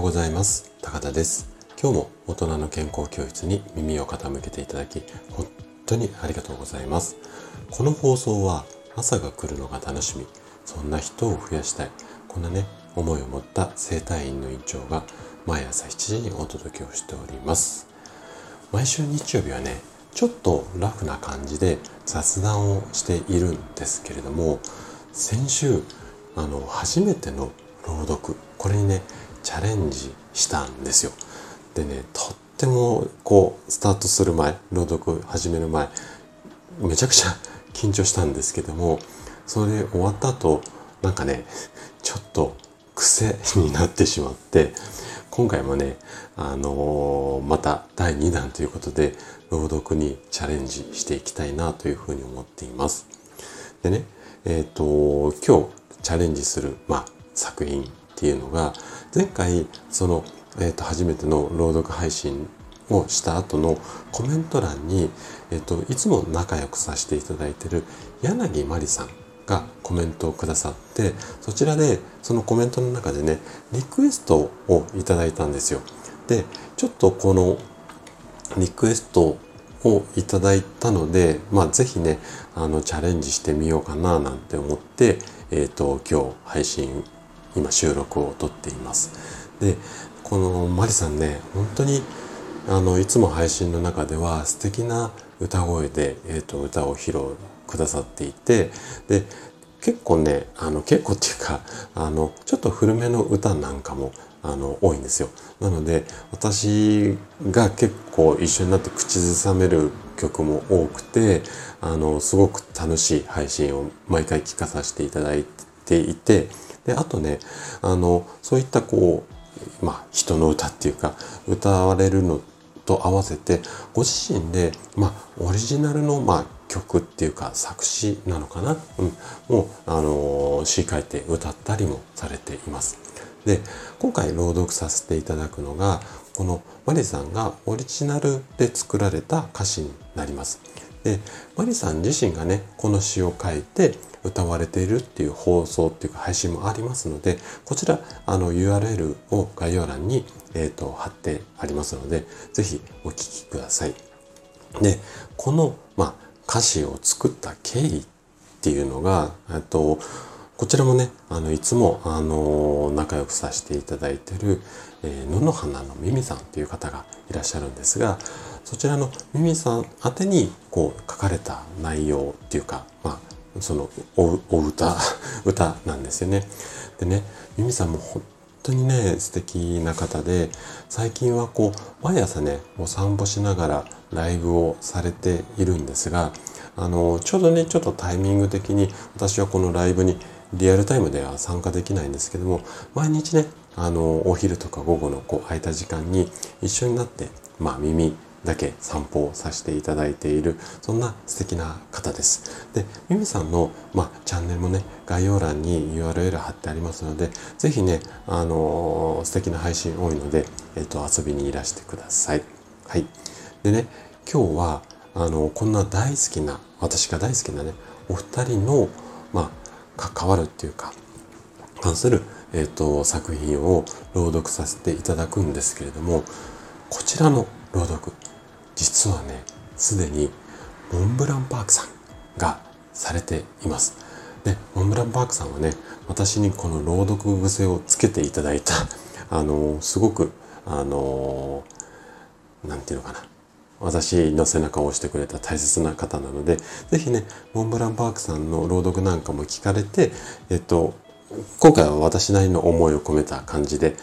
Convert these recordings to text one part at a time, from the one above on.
ようございます。高田です。今日も大人の健康教室に耳を傾けていただき本当にありがとうございます。この放送は朝が来るのが楽しみ。そんな人を増やしたい。こんなね思いを持った整体院の院長が毎朝7時にお届けをしております。毎週日曜日はねちょっとラフな感じで雑談をしているんですけれども先週あの初めての朗読。これにねチャレンジしたんですよでねとってもこうスタートする前朗読始める前めちゃくちゃ緊張したんですけどもそれ終わった後なんかねちょっと癖になってしまって今回もね、あのー、また第2弾ということで朗読にチャレンジしていきたいなというふうに思っています。でね、えっ、ー、と、今日チャレンジする、まあ、作品っていうのが、前回、その、え、ー、と、初めての朗読配信をした後のコメント欄に、えっ、と、いつも仲良くさせていただいてる柳まりさんがコメントをくださってそちらでそのコメントの中でねリクエストをいただいたんですよ。でちょっとこのリクエストをいただいたので、まあ、ぜひね、あの、チャレンジしてみようかななんて思って、えっ、ー、と、今日配信、今収録を撮っています。で、このマリさんね、本当に、あの、いつも配信の中では素敵な歌声で、え、ー、と、歌を披露くださっていて、で、結構ね、あの、結構っていうか、あの、ちょっと古めの歌なんかもあの多いんですよなので私が結構一緒になって口ずさめる曲も多くてあのすごく楽しい配信を毎回聞かさせていただいていてであとねあのそういったこうまあ人の歌っていうか歌われるのと合わせてご自身でまあオリジナルのまあ曲っていうか作詞なのかな、うん、もうあの詩書いて歌ったりもされています。で今回朗読させていただくのがこのマリさんがオリジナルで作られた歌詞になります。でマリさん自身がねこの詩を書いて歌われているっていう放送っていうか配信もありますのでこちらあの URL を概要欄に、えーと、貼ってありますので是非お聴きください。でこの、まあ、歌詞を作った経緯っていうのがとこちらもね、あの、いつも、あの、仲良くさせていただいてる、えー、野の花のミミさんという方がいらっしゃるんですが、そちらのミミさん宛てに、こう、書かれた内容っていうか、まあ、そのお、お歌、歌なんですよね。でね、ミミさんも本当にね、素敵な方で、最近はこう、毎朝ね、お散歩しながらライブをされているんですが、あの、ちょうどね、ちょっとタイミング的に私はこのライブにリアルタイムでは参加できないんですけども毎日ねあのお昼とか午後のこう空いた時間に一緒になってまあ耳だけ散歩をさせていただいているそんな素敵な方です。で、ミミさんの、まあ、チャンネルもね概要欄に URL 貼ってありますので是非ねあのー、素敵な配信多いので、えっ、と遊びにいらしてください。はい。でね今日はあのこんな大好きな私が大好きなねお二人のまあ関わるっていうか関する、えーと、作品を朗読させていただくんですけれどもこちらの朗読実はねすでにモンブランパークさんがされています。でモンブランパークさんはね私にこの朗読癖をつけていただいたあのすごくあの何て言うのかな私の背中を押してくれた大切な方なので、ぜひね、モンブランパークさんの朗読なんかも聞かれて、えっと、今回は私なりの思いを込めた感じで、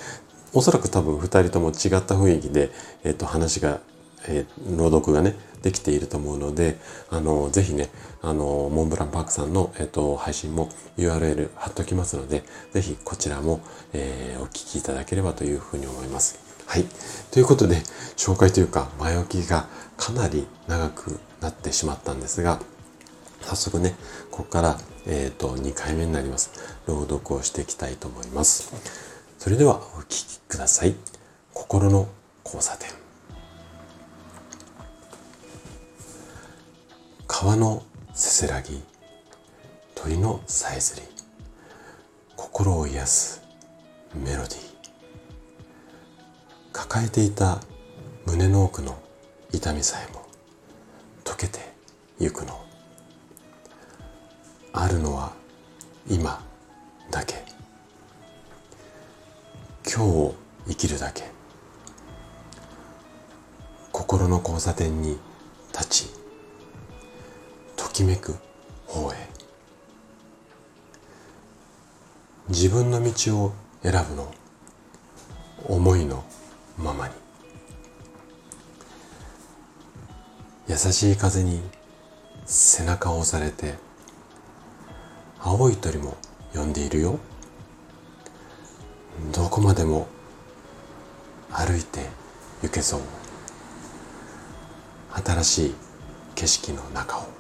おそらく多分二人とも違った雰囲気で、えっと、話が、えー、朗読がね、できていると思うので、あの、ぜひね、あの、モンブランパークさんの、えっと、配信も URL 貼っておきますので、ぜひこちらも、えー、お聞きいただければというふうに思います。はい。ということで、紹介というか、前置きがかなり長くなってしまったんですが、早速ね、ここから、えっ、ー、と、2回目になります。朗読をしていきたいと思います。それでは、お聴きください。心の交差点。川のせせらぎ、鳥のさえずり、心を癒すメロディー。抱えていた胸の奥の痛みさえも溶けてゆくの。あるのは今だけ。今日を生きるだけ。心の交差点に立ちときめく方へ。自分の道を選ぶの。思いのままに。優しい風に背中を押されて青い鳥も呼んでいるよ。どこまでも歩いて行けそう。新しい景色の中を。